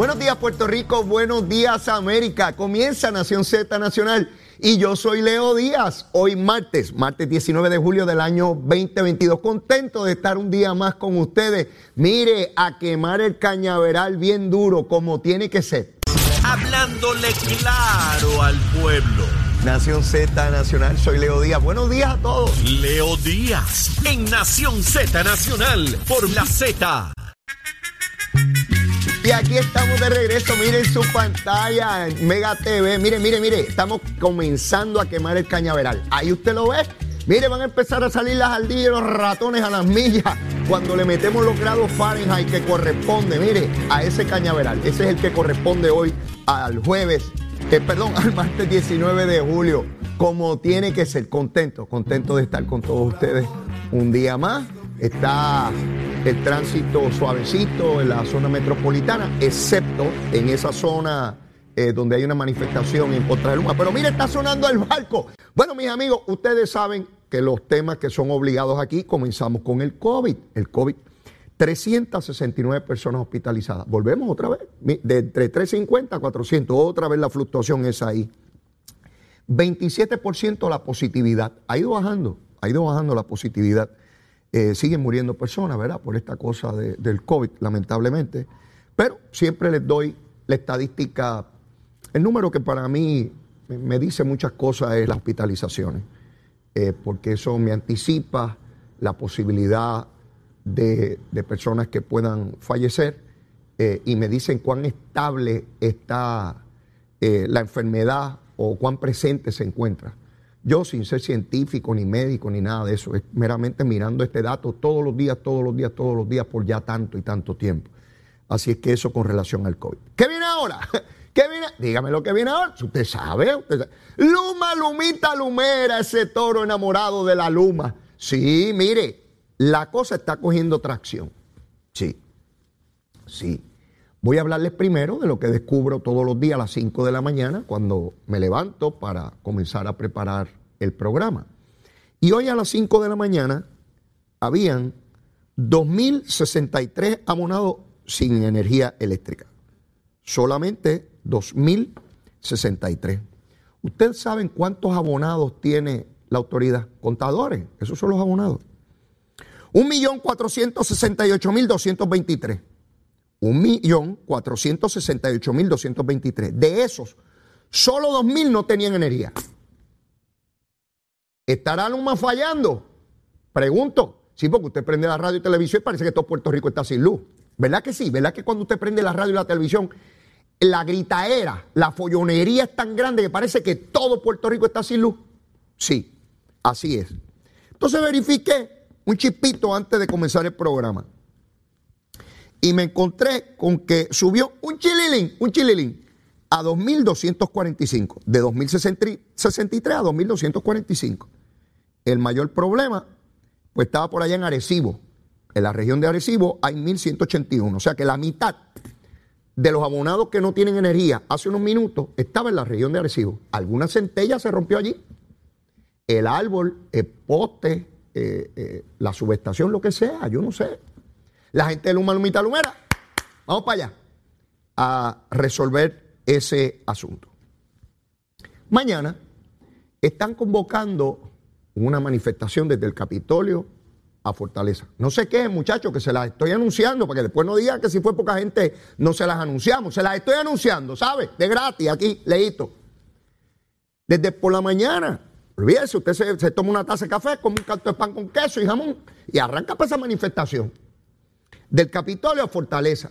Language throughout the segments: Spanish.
Buenos días Puerto Rico, buenos días América. Comienza Nación Z Nacional y yo soy Leo Díaz. Hoy martes, martes 19 de julio del año 2022. Contento de estar un día más con ustedes. Mire, a quemar el cañaveral bien duro como tiene que ser. Hablándole claro al pueblo. Nación Z Nacional, soy Leo Díaz. Buenos días a todos. Leo Díaz en Nación Z Nacional por la Z. Y aquí estamos de regreso, miren su pantalla, Mega TV, mire, mire, mire, estamos comenzando a quemar el cañaveral. Ahí usted lo ve. Mire, van a empezar a salir las ardillas y los ratones a las millas cuando le metemos los grados Fahrenheit que corresponde, mire, a ese cañaveral. Ese es el que corresponde hoy al jueves, eh, perdón, al martes 19 de julio. Como tiene que ser, contento, contento de estar con todos ustedes un día más. Está el tránsito suavecito en la zona metropolitana, excepto en esa zona eh, donde hay una manifestación en contra de Luma. Pero mire, está sonando el barco. Bueno, mis amigos, ustedes saben que los temas que son obligados aquí, comenzamos con el COVID. El COVID, 369 personas hospitalizadas. Volvemos otra vez, de entre 350 a 400, otra vez la fluctuación es ahí. 27% la positividad. Ha ido bajando, ha ido bajando la positividad. Eh, siguen muriendo personas, ¿verdad? Por esta cosa de- del COVID, lamentablemente. Pero siempre les doy la estadística, el número que para mí me- dice muchas cosas es las hospitalizaciones, eh, porque eso me anticipa la posibilidad de, personas que puedan fallecer eh, y me dicen cuán estable está la enfermedad o cuán presente se encuentra. Yo, sin ser científico, ni médico, ni nada de eso, es meramente mirando este dato todos los días, todos los días, todos los días, por ya tanto y tanto tiempo. Así es que eso con relación al COVID. ¿Qué viene ahora? ¿Qué viene? Dígame lo que viene ahora. Usted sabe, usted sabe. Luma, Lumita, Lumera, ese toro enamorado de la Luma. Sí, mire, la cosa está cogiendo tracción. Sí, sí. Voy a hablarles primero de lo que descubro todos los días a las 5 de la mañana cuando me levanto para comenzar a preparar el programa. Y hoy a las 5 de la mañana habían 2.063 abonados sin energía eléctrica. Solamente 2.063. ¿Ustedes saben cuántos abonados tiene la autoridad? Contadores, esos son los abonados. 1.468.223. 1.468.223. De esos, solo 2.000 no tenían energía. ¿Estará Luma fallando? Pregunto. Sí, porque usted prende la radio y televisión y parece que todo Puerto Rico está sin luz. ¿Verdad que sí? ¿Verdad que cuando usted prende la radio y la televisión, la gritaera, la follonería es tan grande que parece que todo Puerto Rico está sin luz? Sí, así es. Entonces verifiqué un chispito antes de comenzar el programa y me encontré con que subió un chililín, un chililín, a 2.245, de 2.063 a 2.245. El mayor problema, pues estaba por allá en Arecibo. En la región de Arecibo hay 1.181, o sea que la mitad de los abonados que no tienen energía hace unos minutos estaba en la región de Arecibo. Alguna centella se rompió allí. El árbol, el poste, eh, eh, la subestación, lo que sea, yo no sé la gente de Luma Lumita Lumera, vamos para allá a resolver ese asunto. Mañana están convocando una manifestación desde el Capitolio a Fortaleza. No sé qué, muchachos, que se las estoy anunciando, para que después no digan que si fue poca gente no se las anunciamos. Se las estoy anunciando, ¿sabe? De gratis, aquí, leíto. Desde por la mañana. Olvídese, usted se, se toma una taza de café, come un canto de pan con queso y jamón y arranca para esa manifestación del Capitolio a Fortaleza.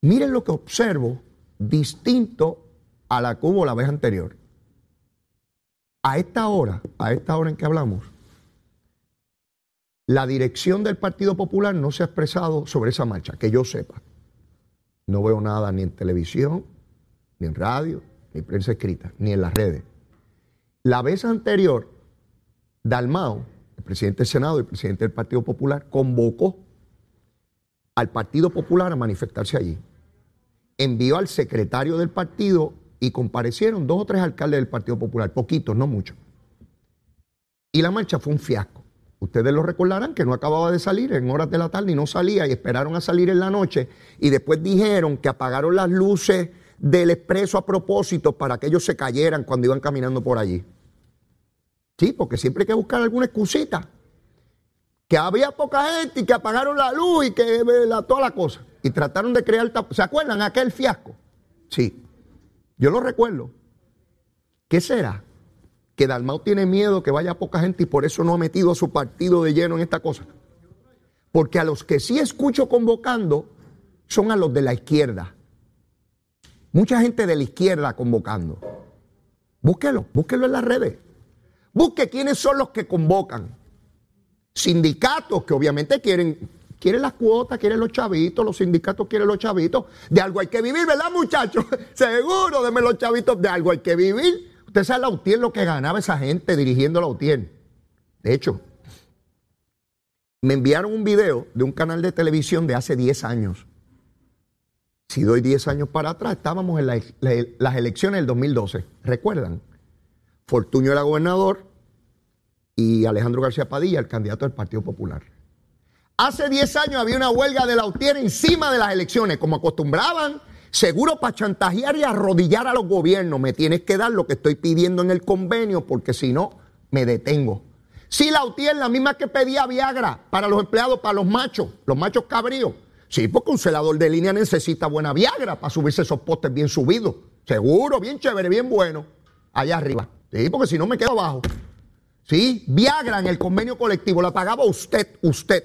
Miren lo que observo distinto a la que hubo la vez anterior. A esta hora, a esta hora en que hablamos, la dirección del Partido Popular no se ha expresado sobre esa marcha, que yo sepa. No veo nada ni en televisión, ni en radio, ni en prensa escrita, ni en las redes. La vez anterior, Dalmao, el presidente del Senado y el presidente del Partido Popular, convocó al Partido Popular a manifestarse allí. Envió al secretario del partido y comparecieron dos o tres alcaldes del Partido Popular, poquitos, no muchos. Y la marcha fue un fiasco. Ustedes lo recordarán que no acababa de salir en horas de la tarde y no salía y esperaron a salir en la noche y después dijeron que apagaron las luces del expreso a propósito para que ellos se cayeran cuando iban caminando por allí. Sí, porque siempre hay que buscar alguna excusita. Que había poca gente y que apagaron la luz y que la, toda la cosa. Y trataron de crear... ¿Se acuerdan aquel fiasco? Sí. Yo lo recuerdo. ¿Qué será? Que Dalmau tiene miedo que vaya poca gente y por eso no ha metido a su partido de lleno en esta cosa. Porque a los que sí escucho convocando son a los de la izquierda. Mucha gente de la izquierda convocando. Búsquelo, búsquelo en las redes. Busque quiénes son los que convocan. Sindicatos que obviamente quieren, quieren las cuotas, quieren los chavitos, los sindicatos quieren los chavitos. De algo hay que vivir, ¿verdad, muchachos? Seguro, denme los chavitos, de algo hay que vivir. Usted sabe la UTIER lo que ganaba esa gente dirigiendo la UTIER. De hecho, me enviaron un video de un canal de televisión de hace 10 años. Si doy 10 años para atrás, estábamos en las elecciones del 2012. ¿Recuerdan? Fortuño era gobernador y Alejandro García Padilla, el candidato del Partido Popular. Hace 10 años había una huelga de la UTIER encima de las elecciones, como acostumbraban, seguro para chantajear y arrodillar a los gobiernos. Me tienes que dar lo que estoy pidiendo en el convenio, porque si no, me detengo. Sí, la UTIER, la misma que pedía Viagra para los empleados, para los machos, los machos cabríos. Sí, porque un celador de línea necesita buena Viagra para subirse esos postes bien subidos. Seguro, bien chévere, bien bueno. Allá arriba. Sí, porque si no me quedo abajo. Sí, Viagra en el convenio colectivo la pagaba usted, usted.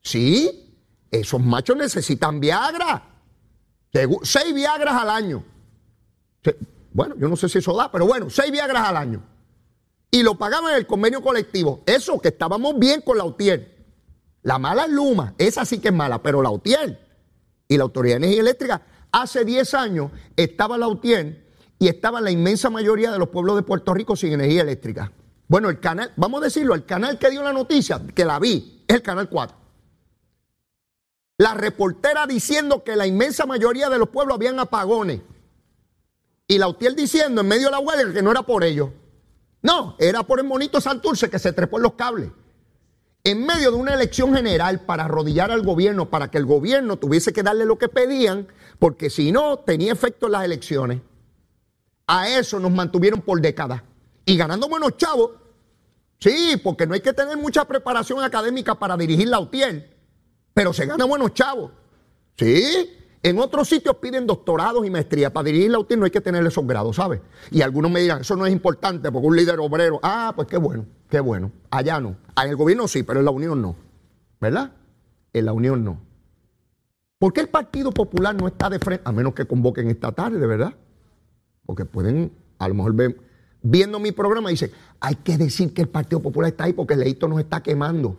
Sí, esos machos necesitan Viagra. Seis Viagras al año. Bueno, yo no sé si eso da, pero bueno, seis Viagras al año. Y lo pagaban en el convenio colectivo. Eso, que estábamos bien con la UTIER. La mala es Luma, esa sí que es mala, pero la UTIER y la Autoridad de Energía Eléctrica, hace 10 años estaba la UTIER y estaba la inmensa mayoría de los pueblos de Puerto Rico sin energía eléctrica. Bueno, el canal, vamos a decirlo, el canal que dio la noticia, que la vi, es el canal 4. La reportera diciendo que la inmensa mayoría de los pueblos habían apagones. Y la UTIER diciendo en medio de la huelga que no era por ellos. No, era por el monito Santurce que se trepó en los cables. En medio de una elección general para arrodillar al gobierno, para que el gobierno tuviese que darle lo que pedían, porque si no, tenía efecto en las elecciones. A eso nos mantuvieron por décadas. Y ganando buenos chavos. Sí, porque no hay que tener mucha preparación académica para dirigir la UTIER. Pero se gana buenos chavos. Sí. En otros sitios piden doctorados y maestría. Para dirigir la UTIER no hay que tener esos grados, ¿sabes? Y algunos me dirán, eso no es importante porque un líder obrero. Ah, pues qué bueno, qué bueno. Allá no. En el gobierno sí, pero en la Unión no. ¿Verdad? En la Unión no. ¿Por qué el Partido Popular no está de frente? A menos que convoquen esta tarde, ¿verdad? porque pueden, a lo mejor ven, viendo mi programa, dice, hay que decir que el Partido Popular está ahí porque Leito nos está quemando.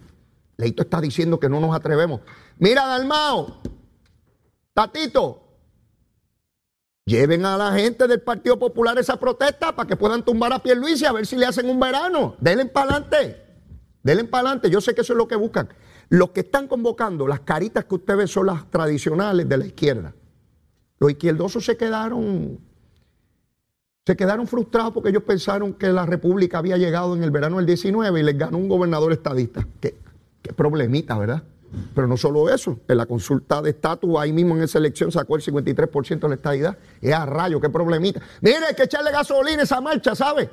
Leito está diciendo que no nos atrevemos. Mira, Dalmao, Tatito, lleven a la gente del Partido Popular esa protesta para que puedan tumbar a Pierluisi a ver si le hacen un verano. Denle para adelante. Denle para adelante. Yo sé que eso es lo que buscan. Los que están convocando, las caritas que ustedes ven son las tradicionales de la izquierda. Los izquierdosos se quedaron se quedaron frustrados porque ellos pensaron que la República había llegado en el verano del 19 y les ganó un gobernador estadista. Qué, problemita, ¿verdad? Pero no solo eso, en la consulta de estatus, ahí mismo en esa elección sacó el 53% de la estadidad. Es a rayo, qué problemita. Mire, hay que echarle gasolina a esa marcha, ¿sabe?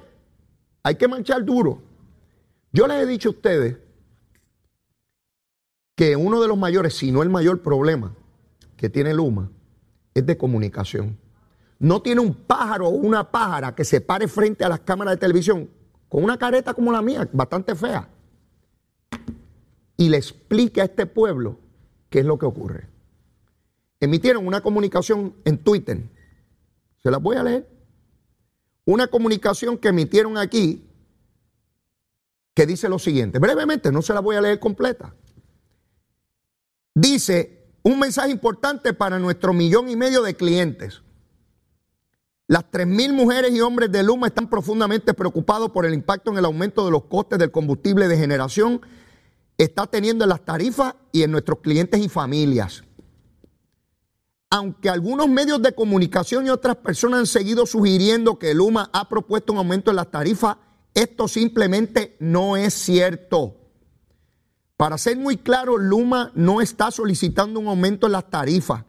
Hay que marchar duro. Yo les he dicho a ustedes que uno de los mayores, si no el mayor problema que tiene Luma, es de comunicación no tiene un pájaro o una pájara que se pare frente a las cámaras de televisión con una careta como la mía, bastante fea, y le explique a este pueblo qué es lo que ocurre. emitieron una comunicación en Twitter. Se las voy a leer. Una comunicación que emitieron aquí que dice lo siguiente. Brevemente, no se la voy a leer completa. Dice un mensaje importante para nuestro millón y medio de clientes. Las 3.000 mujeres y hombres de Luma están profundamente preocupados por el impacto en el aumento de los costes del combustible de generación está teniendo en las tarifas y en nuestros clientes y familias. Aunque algunos medios de comunicación y otras personas han seguido sugiriendo que Luma ha propuesto un aumento en las tarifas, esto simplemente no es cierto. Para ser muy claro, Luma no está solicitando un aumento en las tarifas,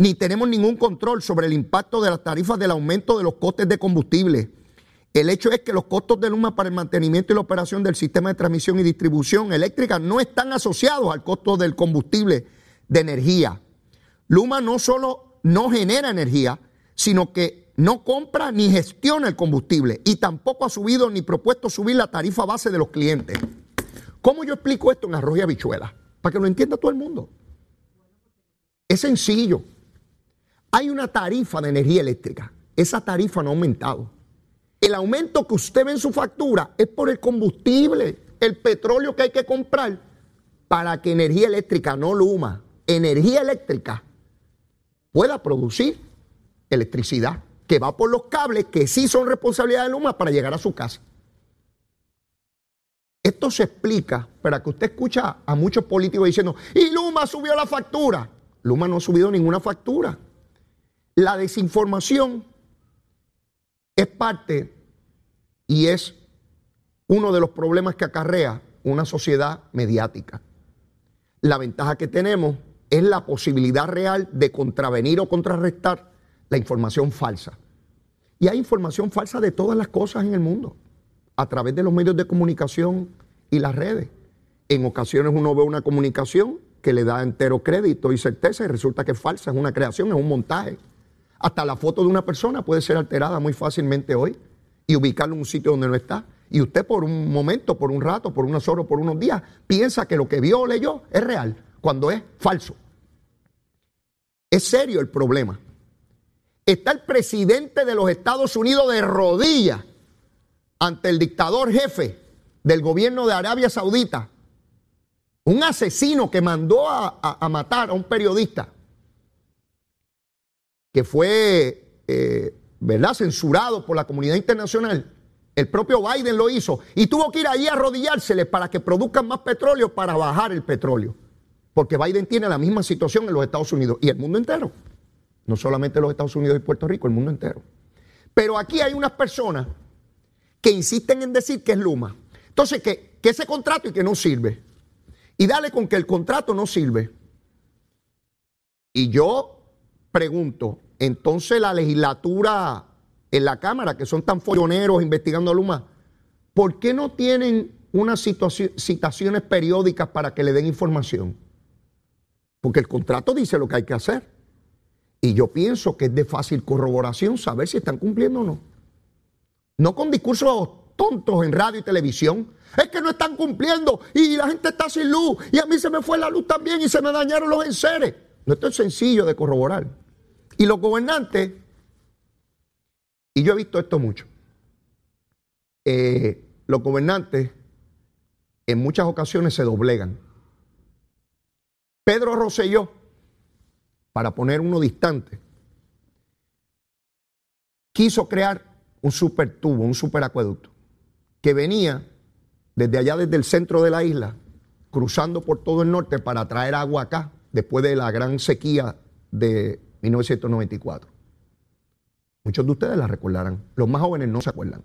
ni tenemos ningún control sobre el impacto de las tarifas del aumento de los costes de combustible. El hecho es que los costos de Luma para el mantenimiento y la operación del sistema de transmisión y distribución eléctrica no están asociados al costo del combustible de energía. Luma no solo no genera energía, sino que no compra ni gestiona el combustible y tampoco ha subido ni propuesto subir la tarifa base de los clientes. ¿Cómo yo explico esto en arroz y habichuela? Para que lo entienda todo el mundo. Es sencillo. Hay una tarifa de energía eléctrica. Esa tarifa no ha aumentado. El aumento que usted ve en su factura es por el combustible, el petróleo que hay que comprar para que energía eléctrica, no Luma, energía eléctrica pueda producir electricidad que va por los cables que sí son responsabilidad de Luma para llegar a su casa. Esto se explica para que usted escucha a muchos políticos diciendo, y Luma subió la factura. Luma no ha subido ninguna factura. La desinformación es parte y es uno de los problemas que acarrea una sociedad mediática. La ventaja que tenemos es la posibilidad real de contravenir o contrarrestar la información falsa. Y hay información falsa de todas las cosas en el mundo, a través de los medios de comunicación y las redes. En ocasiones uno ve una comunicación que le da entero crédito y certeza y resulta que es falsa, es una creación, es un montaje. Hasta la foto de una persona puede ser alterada muy fácilmente hoy y ubicarlo en un sitio donde no está. Y usted por un momento, por un rato, por unas horas, por unos días, piensa que lo que vio o leyó es real, cuando es falso. Es serio el problema. Está el presidente de los Estados Unidos de rodillas ante el dictador jefe del gobierno de Arabia Saudita, un asesino que mandó a, matar a un periodista que fue, eh, ¿verdad?, censurado por la comunidad internacional. El propio Biden lo hizo y tuvo que ir allí a arrodillárseles para que produzcan más petróleo para bajar el petróleo. Porque Biden tiene la misma situación en los Estados Unidos y el mundo entero. No solamente los Estados Unidos y Puerto Rico, el mundo entero. Pero aquí hay unas personas que insisten en decir que es Luma. Entonces, que, que ese contrato y que no sirve. Y dale con que el contrato no sirve. Y yo pregunto, entonces la legislatura en la Cámara, que son tan folloneros investigando a Luma, ¿por qué no tienen unas citaciones periódicas para que le den información? Porque el contrato dice lo que hay que hacer. Y yo pienso que es de fácil corroboración saber si están cumpliendo o no. No con discursos tontos en radio y televisión. Es que no están cumpliendo y la gente está sin luz y a mí se me fue la luz también y se me dañaron los enseres. Esto es sencillo de corroborar. Y los gobernantes, y yo he visto esto mucho, eh, los gobernantes en muchas ocasiones se doblegan. Pedro Rosselló, para poner uno distante, quiso crear un super tubo, un super acueducto, que venía desde allá, desde el centro de la isla, cruzando por todo el norte para traer agua acá, después de la gran sequía de 1994. Muchos de ustedes la recordarán. Los más jóvenes no se acuerdan.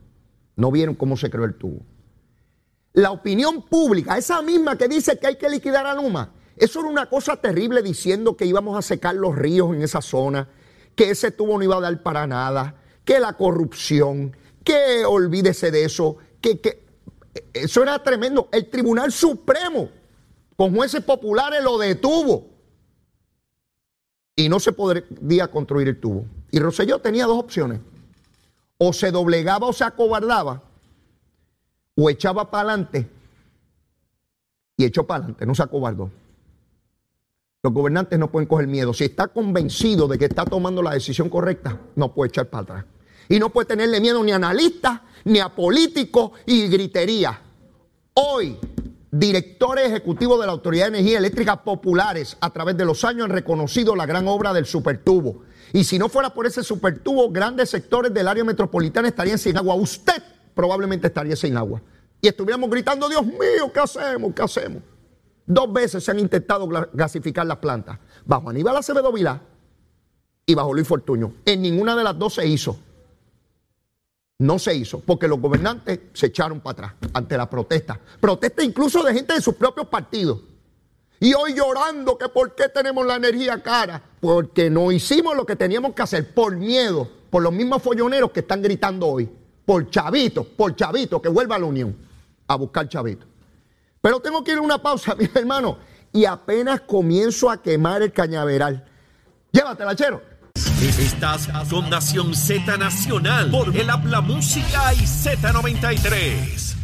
No vieron cómo se creó el tubo. La opinión pública, esa misma que dice que hay que liquidar a Luma, eso era una cosa terrible diciendo que íbamos a secar los ríos en esa zona, que ese tubo no iba a dar para nada, que la corrupción, que olvídese de eso, que, que eso era tremendo. El Tribunal Supremo, con jueces populares, lo detuvo y no se podría construir el tubo. Y Rosselló tenía dos opciones. O se doblegaba o se acobardaba, o echaba para adelante y echó para adelante, no se acobardó. Los gobernantes no pueden coger miedo. Si está convencido de que está tomando la decisión correcta, no puede echar para atrás. Y no puede tenerle miedo ni a analistas, ni a políticos y gritería. Hoy, directores ejecutivos de la Autoridad de Energía Eléctrica Populares a través de los años han reconocido la gran obra del supertubo. Y si no fuera por ese supertubo, grandes sectores del área metropolitana estarían sin agua. Usted probablemente estaría sin agua. Y estuviéramos gritando, Dios mío, ¿qué hacemos? ¿Qué hacemos? Dos veces se han intentado gasificar las plantas. Bajo Aníbal Acevedo Vilá y bajo Luis Fortuño. En ninguna de las dos se hizo. No se hizo, porque los gobernantes se echaron para atrás ante la protesta. Protesta incluso de gente de sus propios partidos. Y hoy llorando que por qué tenemos la energía cara. Porque no hicimos lo que teníamos que hacer por miedo, por los mismos folloneros que están gritando hoy. Por chavito, por chavito, que vuelva a la Unión a buscar chavito. Pero tengo que ir a una pausa, mi hermano. Y apenas comienzo a quemar el cañaveral. Llévatela, chero. Estás con Nación Z Nacional por el Habla Música y Z93.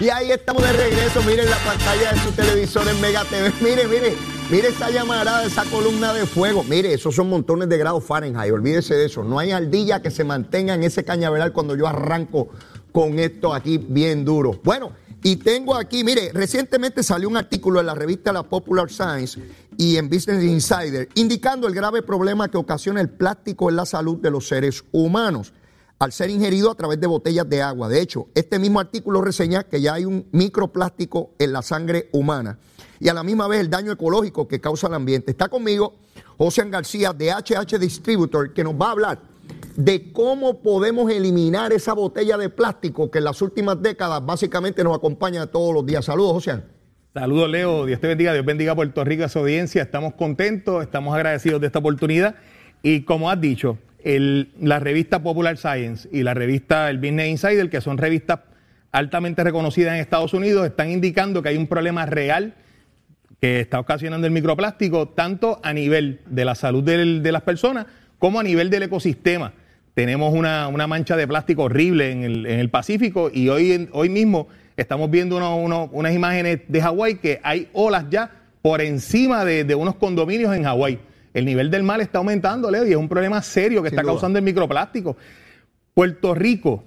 Y ahí estamos de regreso. Miren la pantalla de su televisor en Mega TV. Mire, mire, mire esa llamarada, esa columna de fuego. Mire, esos son montones de grados Fahrenheit. Olvídese de eso. No hay ardilla que se mantenga en ese cañaveral cuando yo arranco con esto aquí bien duro. Bueno, y tengo aquí, mire, recientemente salió un artículo en la revista La Popular Science y en Business Insider indicando el grave problema que ocasiona el plástico en la salud de los seres humanos al ser ingerido a través de botellas de agua. De hecho, este mismo artículo reseña que ya hay un microplástico en la sangre humana y a la misma vez el daño ecológico que causa el ambiente. Está conmigo José García de HH Distributor que nos va a hablar de cómo podemos eliminar esa botella de plástico que en las últimas décadas básicamente nos acompaña todos los días. Saludos, José. Saludos, Leo. Dios te bendiga. Dios bendiga a Puerto Rico, a su audiencia. Estamos contentos, estamos agradecidos de esta oportunidad. Y como has dicho, la revista Popular Science y la revista El Business Insider, que son revistas altamente reconocidas en Estados Unidos, están indicando que hay un problema real que está ocasionando el microplástico, tanto a nivel de la salud de las personas como a nivel del ecosistema tenemos una, mancha de plástico horrible en el, Pacífico y hoy, hoy mismo estamos viendo unas imágenes de Hawái que hay olas ya por encima de, unos condominios en Hawái. El nivel del mar está aumentando, Leo, y es un problema serio que está causando el microplástico. Puerto Rico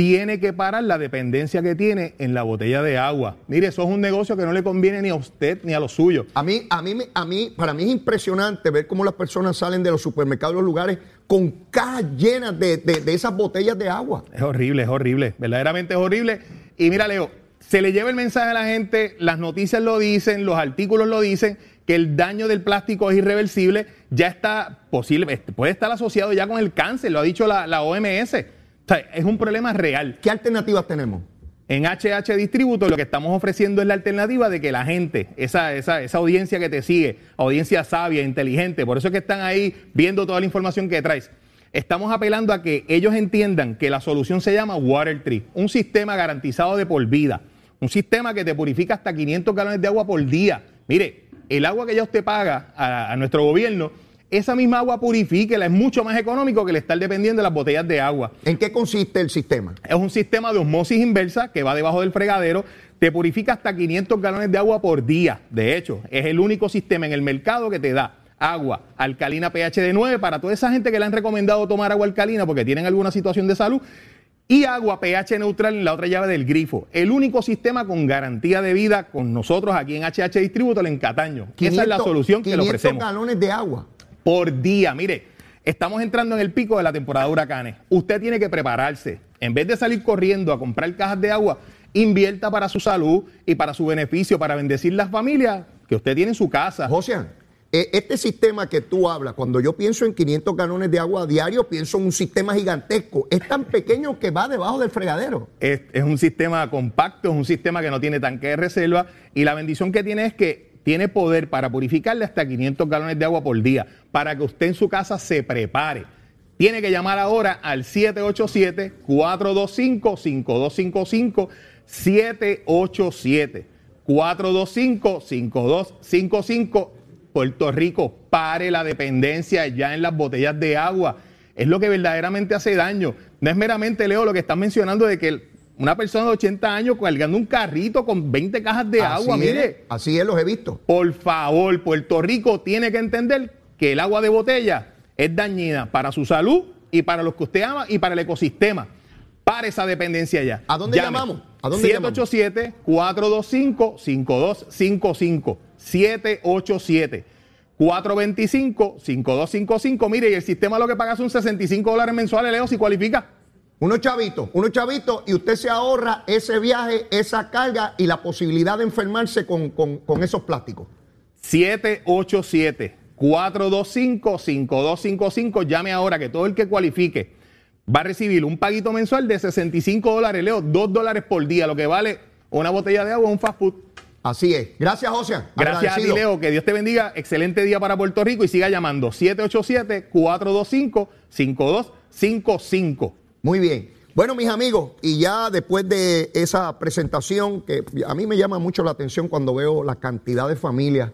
tiene que parar la dependencia que tiene en la botella de agua. Mire, eso es un negocio que no le conviene ni a usted ni a los suyos. A mí, a mí, a mí, para mí es impresionante ver cómo las personas salen de los supermercados, los lugares con cajas llenas de, esas botellas de agua. Es horrible, es horrible, verdaderamente es horrible. Y mira, Leo, se le lleva el mensaje a la gente, las noticias lo dicen, los artículos lo dicen, que el daño del plástico es irreversible, ya está posible, puede estar asociado ya con el cáncer, lo ha dicho la, la OMS. O sea, es un problema real. ¿Qué alternativas tenemos? En HH Distributo lo que estamos ofreciendo es la alternativa de que la gente, esa, esa, esa, audiencia que te sigue, audiencia sabia, inteligente, por eso es que están ahí viendo toda la información que traes, estamos apelando a que ellos entiendan que la solución se llama Water Tree, un sistema garantizado de por vida, un sistema que te purifica hasta 500 galones de agua por día. Mire, el agua que ya usted paga a, a nuestro gobierno esa misma agua purifíquela, es mucho más económico que el estar dependiendo de las botellas de agua. ¿En qué consiste el sistema? Es un sistema de osmosis inversa que va debajo del fregadero, te purifica hasta 500 galones de agua por día. De hecho, es el único sistema en el mercado que te da agua alcalina pH de 9 para toda esa gente que le han recomendado tomar agua alcalina porque tienen alguna situación de salud y agua pH neutral en la otra llave del grifo. El único sistema con garantía de vida con nosotros aquí en HH Distributor en Cataño. Esa es la solución que le ofrecemos. 500 galones de agua por día. Mire, estamos entrando en el pico de la temporada de huracanes. Usted tiene que prepararse. En vez de salir corriendo a comprar cajas de agua, invierta para su salud y para su beneficio, para bendecir las familias que usted tiene en su casa. José, eh, este sistema que tú hablas, cuando yo pienso en 500 galones de agua a diario, pienso en un sistema gigantesco. Es tan pequeño que va debajo del fregadero. Es, es un sistema compacto, es un sistema que no tiene tanque de reserva y la bendición que tiene es que tiene poder para purificarle hasta 500 galones de agua por día, para que usted en su casa se prepare. Tiene que llamar ahora al 787-425-5255, 787-425-5255. Puerto Rico, pare la dependencia ya en las botellas de agua. Es lo que verdaderamente hace daño. No es meramente, Leo, lo que están mencionando de que una persona de 80 años cargando un carrito con 20 cajas de agua, mire. así es, los he visto. Por favor, Puerto Rico tiene que entender que el agua de botella es dañina para su salud y para los que usted ama y para el ecosistema. Para esa dependencia ya. ¿A dónde Llame. llamamos? ¿A dónde 787-425-5255. 787-425-5255. Mire, y el sistema lo que paga son 65 dólares mensuales, Leo, si cualifica. Unos chavitos, unos chavitos, y usted se ahorra ese viaje, esa carga y la posibilidad de enfermarse con, con- con esos plásticos. 787-425-5255. Llame ahora que todo el que cualifique va a recibir un paguito mensual de 65 dólares, Leo, 2 dólares por día, lo que vale una botella de agua o un fast food. Así es. Gracias, José. Gracias a ti, Leo. Que Dios te bendiga. Excelente día para Puerto Rico y siga llamando 787-425-5255. Muy bien. Bueno, mis amigos, y ya después de esa presentación, que a mí me llama mucho la atención cuando veo la cantidad de familias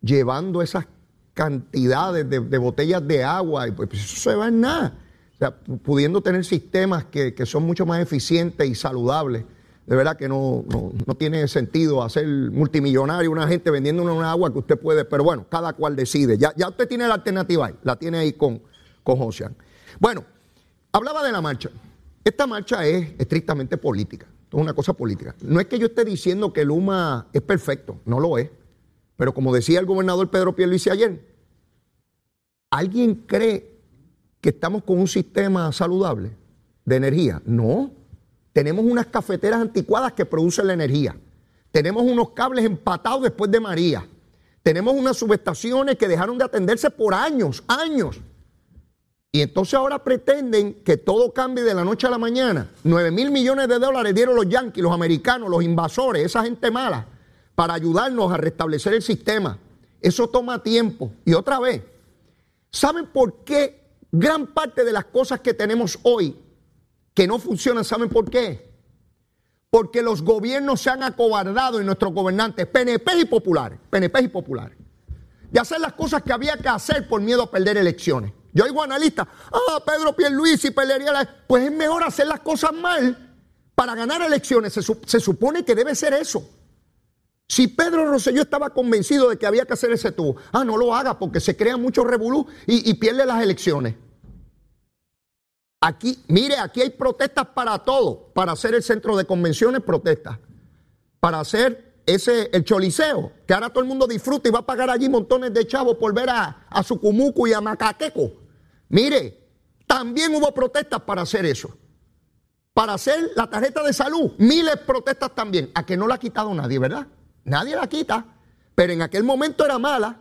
llevando esas cantidades de, botellas de agua, y pues eso se va en nada. O sea, pu- pudiendo tener sistemas que, son mucho más eficientes y saludables. De verdad que no, no, no tiene sentido hacer multimillonario una gente vendiendo una agua que usted puede, pero bueno, cada cual decide. Ya, ya usted tiene la alternativa ahí, la tiene ahí con, con Josian. Bueno, Hablaba de la marcha. Esta marcha es estrictamente política. Es una cosa política. No es que yo esté diciendo que Luma es perfecto, no lo es. Pero como decía el gobernador Pedro Pierluisi ayer, ¿alguien cree que estamos con un sistema saludable de energía? No. Tenemos unas cafeteras anticuadas que producen la energía. Tenemos unos cables empatados después de María. Tenemos unas subestaciones que dejaron de atenderse por años, años. Y entonces ahora pretenden que todo cambie de la noche a la mañana. 9 mil millones de dólares dieron los yanquis, los americanos, los invasores, esa gente mala, para ayudarnos a restablecer el sistema. Eso toma tiempo. Y otra vez, ¿saben por qué gran parte de las cosas que tenemos hoy que no funcionan, ¿saben por qué? Porque los gobiernos se han acobardado en nuestros gobernantes, PNP y populares, PNP y populares de hacer las cosas que había que hacer por miedo a perder elecciones. Yo oigo analistas, ah, Pedro Pierluisi perdería la... Pues es mejor hacer las cosas mal para ganar elecciones. Se, su- se supone que debe ser eso. Si Pedro Rosselló estaba convencido de que había que hacer ese tubo, ah, no lo haga porque se crea mucho revolú y, y pierde las elecciones. Aquí, mire, aquí hay protestas para todo. Para hacer el centro de convenciones, protestas. Para hacer ese, el choliseo, que ahora todo el mundo disfruta y va a pagar allí montones de chavos por ver a, a Sucumucu y a Macaqueco. Mire, también hubo protestas para hacer eso. Para hacer la tarjeta de salud, miles protestas también. A que no la ha quitado nadie, ¿verdad? Nadie la quita. Pero en aquel momento era mala,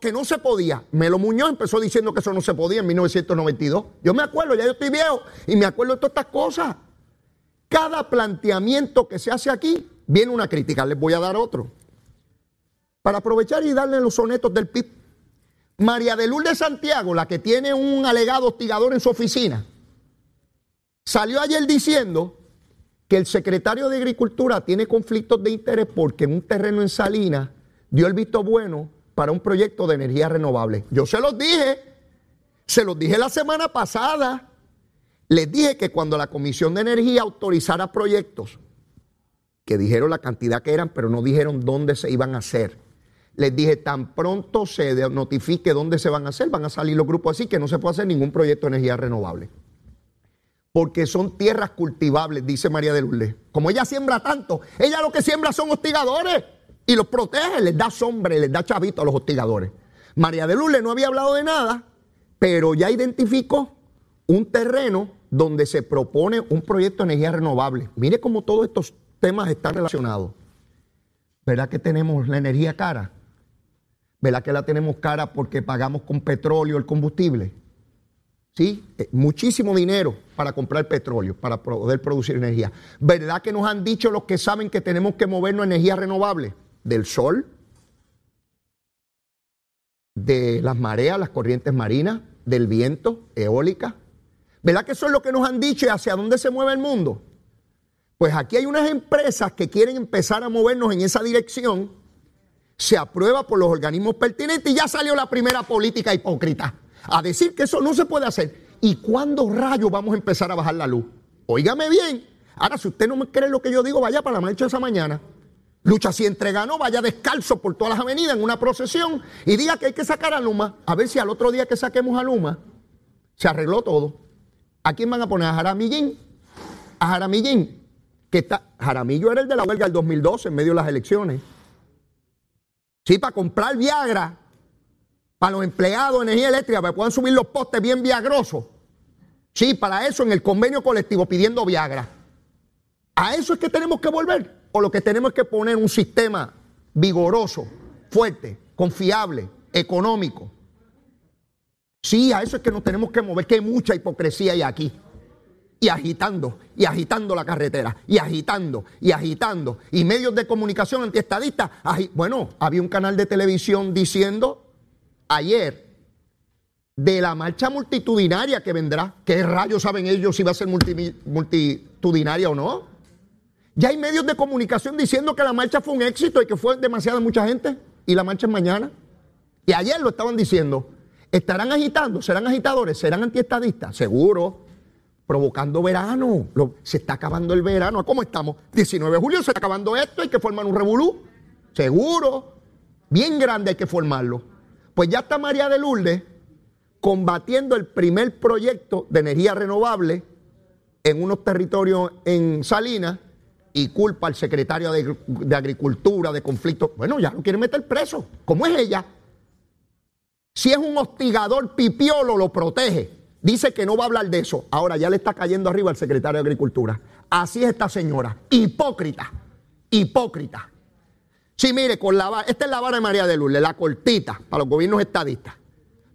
que no se podía. Melo Muñoz empezó diciendo que eso no se podía en 1992. Yo me acuerdo, ya yo estoy viejo y me acuerdo de todas estas cosas. Cada planteamiento que se hace aquí viene una crítica. Les voy a dar otro. Para aprovechar y darle los sonetos del PIB. María de Lourdes Santiago, la que tiene un alegado hostigador en su oficina, salió ayer diciendo que el secretario de Agricultura tiene conflictos de interés porque en un terreno en Salinas dio el visto bueno para un proyecto de energía renovable. Yo se los dije, se los dije la semana pasada. Les dije que cuando la Comisión de Energía autorizara proyectos, que dijeron la cantidad que eran, pero no dijeron dónde se iban a hacer. Les dije, tan pronto se notifique dónde se van a hacer, van a salir los grupos así que no se puede hacer ningún proyecto de energía renovable. Porque son tierras cultivables, dice María de Lourdes. Como ella siembra tanto, ella lo que siembra son hostigadores y los protege, les da sombra, les da chavito a los hostigadores. María de Lourdes no había hablado de nada, pero ya identificó un terreno donde se propone un proyecto de energía renovable. Mire cómo todos estos temas están relacionados. ¿Verdad que tenemos la energía cara? ¿Verdad que la tenemos cara porque pagamos con petróleo el combustible? ¿Sí? Eh, Muchísimo dinero para comprar petróleo, para poder producir energía. ¿Verdad que nos han dicho los que saben que tenemos que movernos a energía renovable? Del sol, de las mareas, las corrientes marinas, del viento, eólica. ¿Verdad que eso es lo que nos han dicho y hacia dónde se mueve el mundo? Pues aquí hay unas empresas que quieren empezar a movernos en esa dirección. Se aprueba por los organismos pertinentes y ya salió la primera política hipócrita a decir que eso no se puede hacer. ¿Y cuándo rayos vamos a empezar a bajar la luz? Óigame bien, Ahora, si usted no me cree lo que yo digo, vaya para la marcha esa mañana. Lucha si entre ganó, vaya descalzo por todas las avenidas en una procesión y diga que hay que sacar a Luma. A ver si al otro día que saquemos a Luma se arregló todo. ¿A quién van a poner? ¿A Jaramillín? A Jaramillín. Que está, Jaramillo era el de la huelga del 2012 en medio de las elecciones. Sí, para comprar Viagra para los empleados de energía eléctrica, para que puedan subir los postes bien viagrosos. Sí, para eso en el convenio colectivo pidiendo Viagra. ¿A eso es que tenemos que volver? ¿O lo que tenemos es que poner un sistema vigoroso, fuerte, confiable, económico? Sí, a eso es que nos tenemos que mover, que hay mucha hipocresía hay aquí. Y agitando, y agitando la carretera, y agitando, y agitando. Y medios de comunicación antiestadistas. Bueno, había un canal de televisión diciendo ayer de la marcha multitudinaria que vendrá. ¿Qué rayos saben ellos si va a ser multitudinaria o no? Ya hay medios de comunicación diciendo que la marcha fue un éxito y que fue demasiada mucha gente y la marcha es mañana. Y ayer lo estaban diciendo. ¿Estarán agitando? ¿Serán agitadores? ¿Serán antiestadistas? Seguro. Provocando verano. se está acabando el verano. ¿Cómo estamos? 19 de julio se está acabando esto. Hay que formar un revolú. Seguro. Bien grande hay que formarlo. Pues ya está María de Lourdes combatiendo el primer proyecto de energía renovable en unos territorios en Salinas y culpa al secretario de, Agricultura de conflicto. Bueno, ya lo quiere meter preso. ¿Cómo es ella? Si es un hostigador pipiolo, lo protege. Dice que no va a hablar de eso. Ahora ya le está cayendo arriba al secretario de Agricultura. Así es esta señora. Hipócrita. Hipócrita. Sí, mire, con la esta es la vara de María de Lourdes, la cortita para los gobiernos estadistas.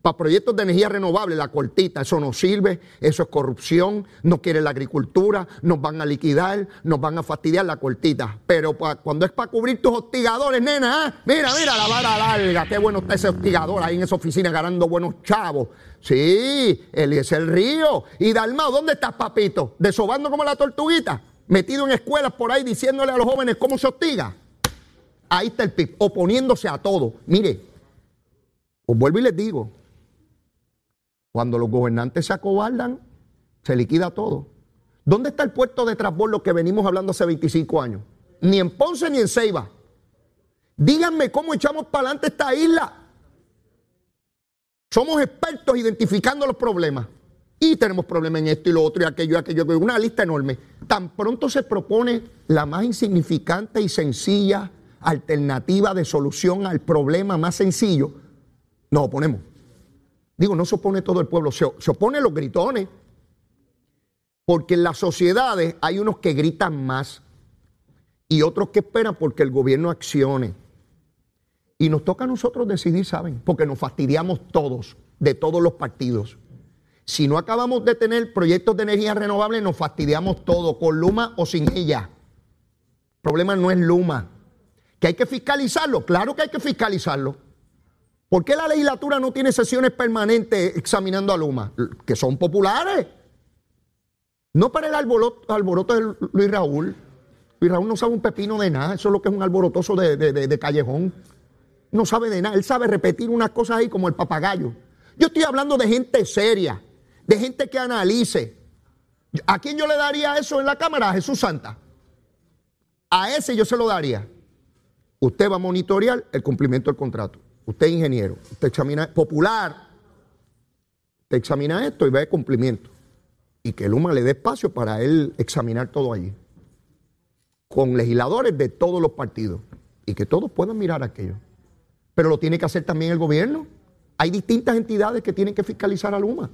Para proyectos de energía renovable, la cortita, eso no sirve, eso es corrupción, no quiere la agricultura, nos van a liquidar, nos van a fastidiar la cortita. Pero cuando es para cubrir tus hostigadores, nena, ¿ah? mira, mira la vara larga, qué bueno está ese hostigador ahí en esa oficina ganando buenos chavos. Sí, él es el río. Y Dalmao, ¿dónde estás, papito? Desobando como la tortuguita, metido en escuelas por ahí diciéndole a los jóvenes cómo se hostiga. Ahí está el PIB, oponiéndose a todo. Mire, os vuelvo y les digo, cuando los gobernantes se acobardan, se liquida todo. ¿Dónde está el puerto de transbordo que venimos hablando hace 25 años? Ni en Ponce ni en Ceiba. Díganme cómo echamos para adelante esta isla. Somos expertos identificando los problemas. Y tenemos problemas en esto y lo otro y aquello y aquello. Una lista enorme. Tan pronto se propone la más insignificante y sencilla alternativa de solución al problema más sencillo, nos oponemos. Digo, no se opone todo el pueblo, se, opone los gritones. Porque en las sociedades hay unos que gritan más y otros que esperan porque el gobierno accione. Y nos toca a nosotros decidir, ¿saben? Porque nos fastidiamos todos, de todos los partidos. Si no acabamos de tener proyectos de energía renovable, nos fastidiamos todos, con Luma o sin ella. El problema no es Luma. ¿Que hay que fiscalizarlo? Claro que hay que fiscalizarlo. ¿Por qué la legislatura no tiene sesiones permanentes examinando a Luma? Que son populares. No para el alboroto, de Luis Raúl. Luis Raúl no sabe un pepino de nada. Eso es lo que es un alborotoso de, de callejón. No sabe de nada. Él sabe repetir unas cosas ahí como el papagayo. Yo estoy hablando de gente seria, de gente que analice. ¿A quién yo le daría eso en la Cámara? A Jesús Santa. A ese yo se lo daría. Usted va a monitorear el cumplimiento del contrato. Usted es ingeniero, usted examina, popular, usted examina esto y ve cumplimiento. Y que Luma le dé espacio para él examinar todo allí. Con legisladores de todos los partidos. Y que todos puedan mirar aquello. Pero lo tiene que hacer también el gobierno. Hay distintas entidades que tienen que fiscalizar a Luma.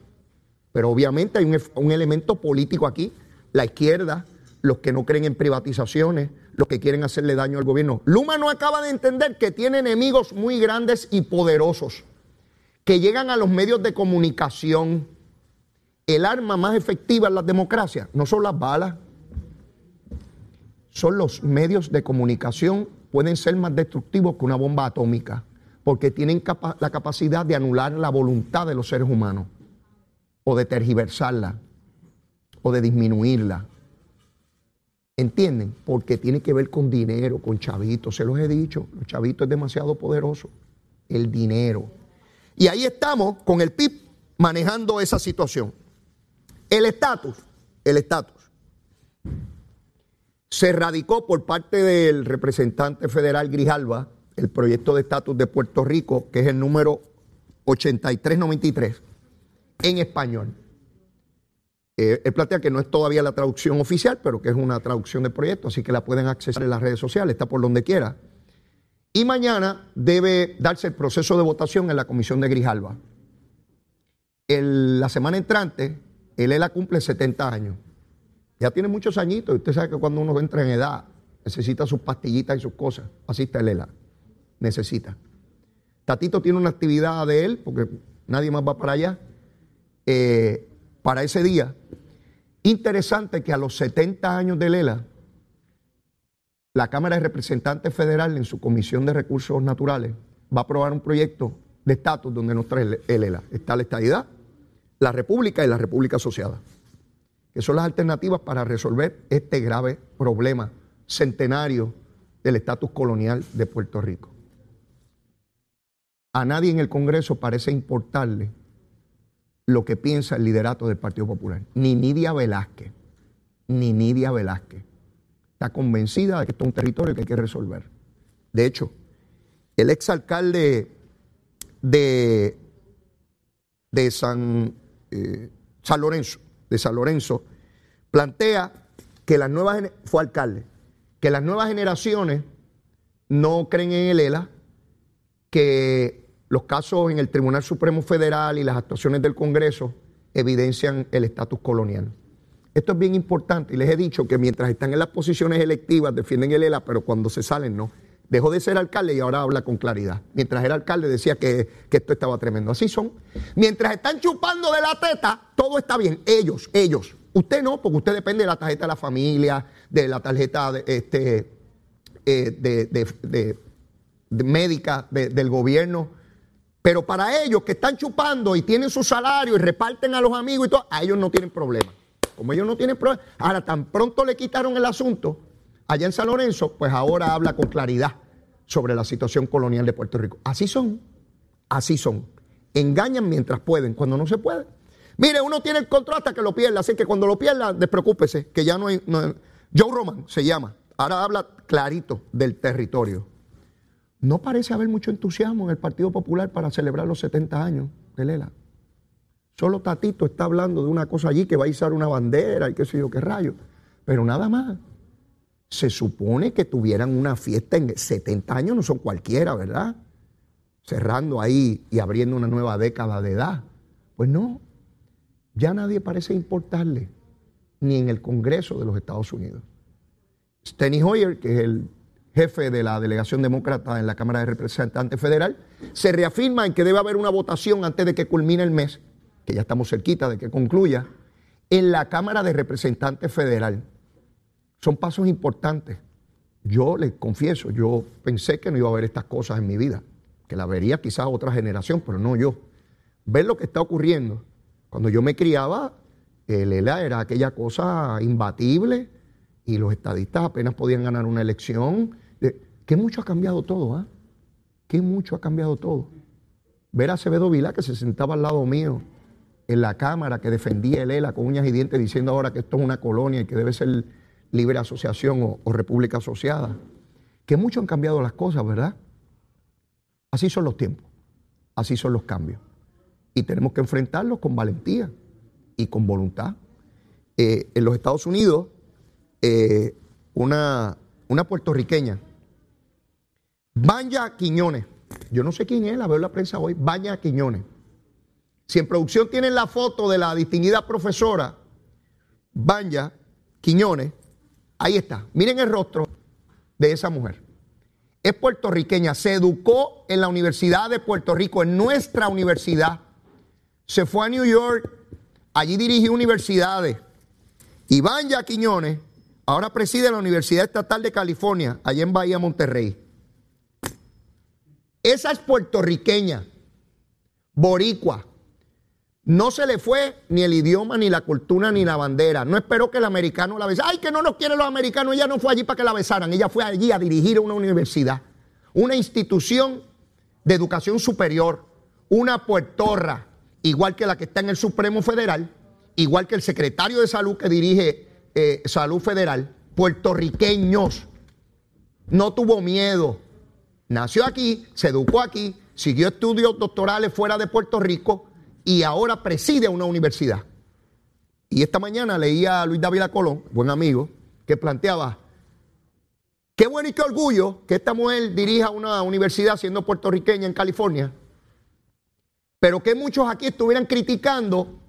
Pero obviamente hay un elemento político aquí. La izquierda, los que no creen en privatizaciones, los que quieren hacerle daño al gobierno. Luma no acaba de entender que tiene enemigos muy grandes y poderosos que llegan a los medios de comunicación. El arma más efectiva en la democracia no son las balas, son los medios de comunicación, pueden ser más destructivos que una bomba atómica, porque tienen la capacidad de anular la voluntad de los seres humanos, o de tergiversarla, o de disminuirla. ¿Entienden? Porque tiene que ver con dinero, con chavitos. Se los he dicho, los chavitos es demasiado poderoso. El dinero. Y ahí estamos con el PIB manejando esa situación. El estatus, el estatus. Se radicó por parte del representante federal Grijalva el proyecto de estatus de Puerto Rico, que es el número 8393, en español. Eh, él plantea que no es todavía la traducción oficial, pero que es una traducción del proyecto, así que la pueden accesar en las redes sociales, está por donde quiera. Y mañana debe darse el proceso de votación en la comisión de Grijalva. la semana entrante, el ELA cumple 70 años. Ya tiene muchos añitos. Usted sabe que cuando uno entra en edad, necesita sus pastillitas y sus cosas. Así está el ELA. Necesita. Tatito tiene una actividad de él, porque nadie más va para allá, eh, para ese día. Interesante que a los 70 años de Lela, la Cámara de Representantes Federal en su Comisión de Recursos Naturales va a aprobar un proyecto de estatus donde nos trae el ELA. Está la estadidad, la República y la República Asociada, que son las alternativas para resolver este grave problema centenario del estatus colonial de Puerto Rico. A nadie en el Congreso parece importarle lo que piensa el liderato del Partido Popular, ni Nidia Velázquez, ni Nidia Velázquez está convencida de que esto es un territorio que hay que resolver. De hecho, el exalcalde de, de San, eh, San Lorenzo, de San Lorenzo, plantea que las nuevas fue alcalde, que las nuevas generaciones no creen en el ELA, que los casos en el Tribunal Supremo Federal y las actuaciones del Congreso evidencian el estatus colonial. Esto es bien importante y les he dicho que mientras están en las posiciones electivas defienden el ELA, pero cuando se salen no. Dejó de ser alcalde y ahora habla con claridad. Mientras era alcalde decía que, que esto estaba tremendo. Así son. Mientras están chupando de la teta, todo está bien. Ellos, ellos. Usted no, porque usted depende de la tarjeta de la familia, de la tarjeta de, este, eh, de, médica del gobierno. Pero para ellos que están chupando y tienen su salario y reparten a los amigos y todo, a ellos no tienen problema. Como ellos no tienen problema, ahora tan pronto le quitaron el asunto allá en San Lorenzo, pues ahora habla con claridad sobre la situación colonial de Puerto Rico. Así son, así son. Engañan mientras pueden, cuando no se puede. Mire, uno tiene el control hasta que lo pierda, así que cuando lo pierda, despreocúpese, que ya no hay, Joe Roman se llama, ahora habla clarito del territorio. No parece haber mucho entusiasmo en el Partido Popular para celebrar los 70 años de Lela. Solo Tatito está hablando de una cosa allí que va a izar una bandera y qué sé yo qué rayo. Pero nada más. Se supone que tuvieran una fiesta en 70 años, no son cualquiera, ¿verdad? Cerrando ahí y abriendo una nueva década de edad. Pues no, ya nadie parece importarle, ni en el Congreso de los Estados Unidos. Steny Hoyer, que es el jefe de la delegación demócrata en la Cámara de Representantes Federal, se reafirma en que debe haber una votación antes de que culmine el mes que ya estamos cerquita de que concluya, en la Cámara de Representantes Federal. Son pasos importantes. Yo les confieso, yo pensé que no iba a haber estas cosas en mi vida, que la vería quizás otra generación, pero no yo. Ver lo que está ocurriendo. Cuando yo me criaba, el ELA era aquella cosa imbatible y los estadistas apenas podían ganar una elección. ¿Qué mucho ha cambiado todo? ¿ah? ¿Qué mucho ha cambiado todo? Ver a Acevedo Vila que se sentaba al lado mío en la Cámara que defendía el ELA con uñas y dientes diciendo ahora que esto es una colonia y que debe ser libre asociación o, república asociada. Que mucho han cambiado las cosas, ¿verdad? Así son los tiempos, así son los cambios. Y tenemos que enfrentarlos con valentía y con voluntad. Eh, en los Estados Unidos, eh, una, una puertorriqueña, Vanya Quiñones, yo no sé quién es, la veo en la prensa hoy, Vanya Quiñones, si en producción tienen la foto de la distinguida profesora Banya Quiñones, ahí está. Miren el rostro de esa mujer. Es puertorriqueña, se educó en la Universidad de Puerto Rico, en nuestra universidad. Se fue a New York, allí dirigió universidades. Y Banya Quiñones ahora preside la Universidad Estatal de California, allá en Bahía Monterrey. Esa es puertorriqueña, boricua. No se le fue ni el idioma, ni la cultura, ni la bandera. No esperó que el americano la besara. Ay, que no nos quieren los americanos. Ella no fue allí para que la besaran. Ella fue allí a dirigir una universidad, una institución de educación superior, una puertorra, igual que la que está en el Supremo Federal, igual que el secretario de Salud que dirige eh, Salud Federal, puertorriqueños. No tuvo miedo. Nació aquí, se educó aquí, siguió estudios doctorales fuera de Puerto Rico y ahora preside una universidad. Y esta mañana leía a Luis David Colón, buen amigo, que planteaba, qué bueno y qué orgullo que esta mujer dirija una universidad siendo puertorriqueña en California, pero que muchos aquí estuvieran criticando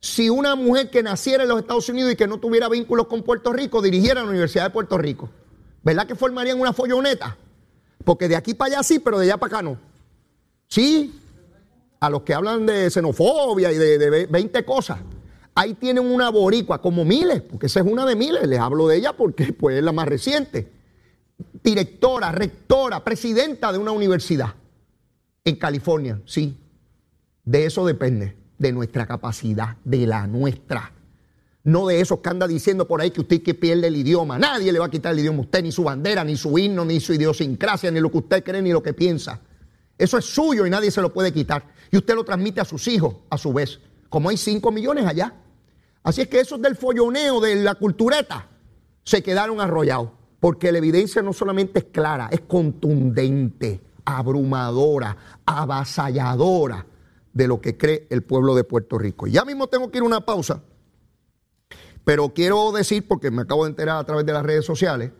si una mujer que naciera en los Estados Unidos y que no tuviera vínculos con Puerto Rico dirigiera la Universidad de Puerto Rico. ¿Verdad que formarían una folloneta? Porque de aquí para allá sí, pero de allá para acá no. Sí, a los que hablan de xenofobia y de, 20 cosas. Ahí tienen una boricua, como miles, porque esa es una de miles. Les hablo de ella porque pues, es la más reciente. Directora, rectora, presidenta de una universidad en California, sí. De eso depende de nuestra capacidad, de la nuestra. No de esos que anda diciendo por ahí que usted que pierde el idioma. Nadie le va a quitar el idioma a usted, ni su bandera, ni su himno, ni su idiosincrasia, ni lo que usted cree, ni lo que piensa. Eso es suyo y nadie se lo puede quitar. Y usted lo transmite a sus hijos a su vez. Como hay 5 millones allá. Así es que esos del folloneo, de la cultureta, se quedaron arrollados. Porque la evidencia no solamente es clara, es contundente, abrumadora, avasalladora de lo que cree el pueblo de Puerto Rico. Ya mismo tengo que ir a una pausa, pero quiero decir, porque me acabo de enterar a través de las redes sociales,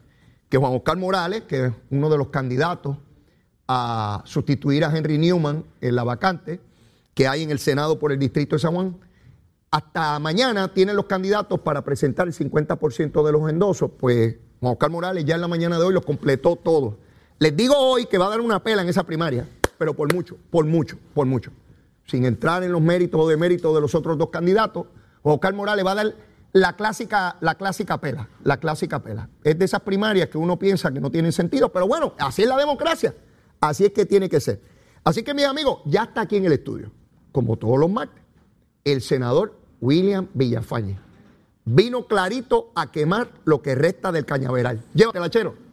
que Juan Oscar Morales, que es uno de los candidatos a sustituir a Henry Newman en la vacante que hay en el Senado por el Distrito de San Juan, hasta mañana tienen los candidatos para presentar el 50% de los endosos, pues Juan Oscar Morales ya en la mañana de hoy lo completó todo. Les digo hoy que va a dar una pela en esa primaria, pero por mucho, por mucho, por mucho sin entrar en los méritos o deméritos de los otros dos candidatos, Oscar Morales va a dar la clásica, la clásica pela, la clásica pela. Es de esas primarias que uno piensa que no tienen sentido, pero bueno, así es la democracia, así es que tiene que ser. Así que mis amigos, ya está aquí en el estudio, como todos los martes, el senador William Villafañe. Vino clarito a quemar lo que resta del cañaveral. Llévatela, chero.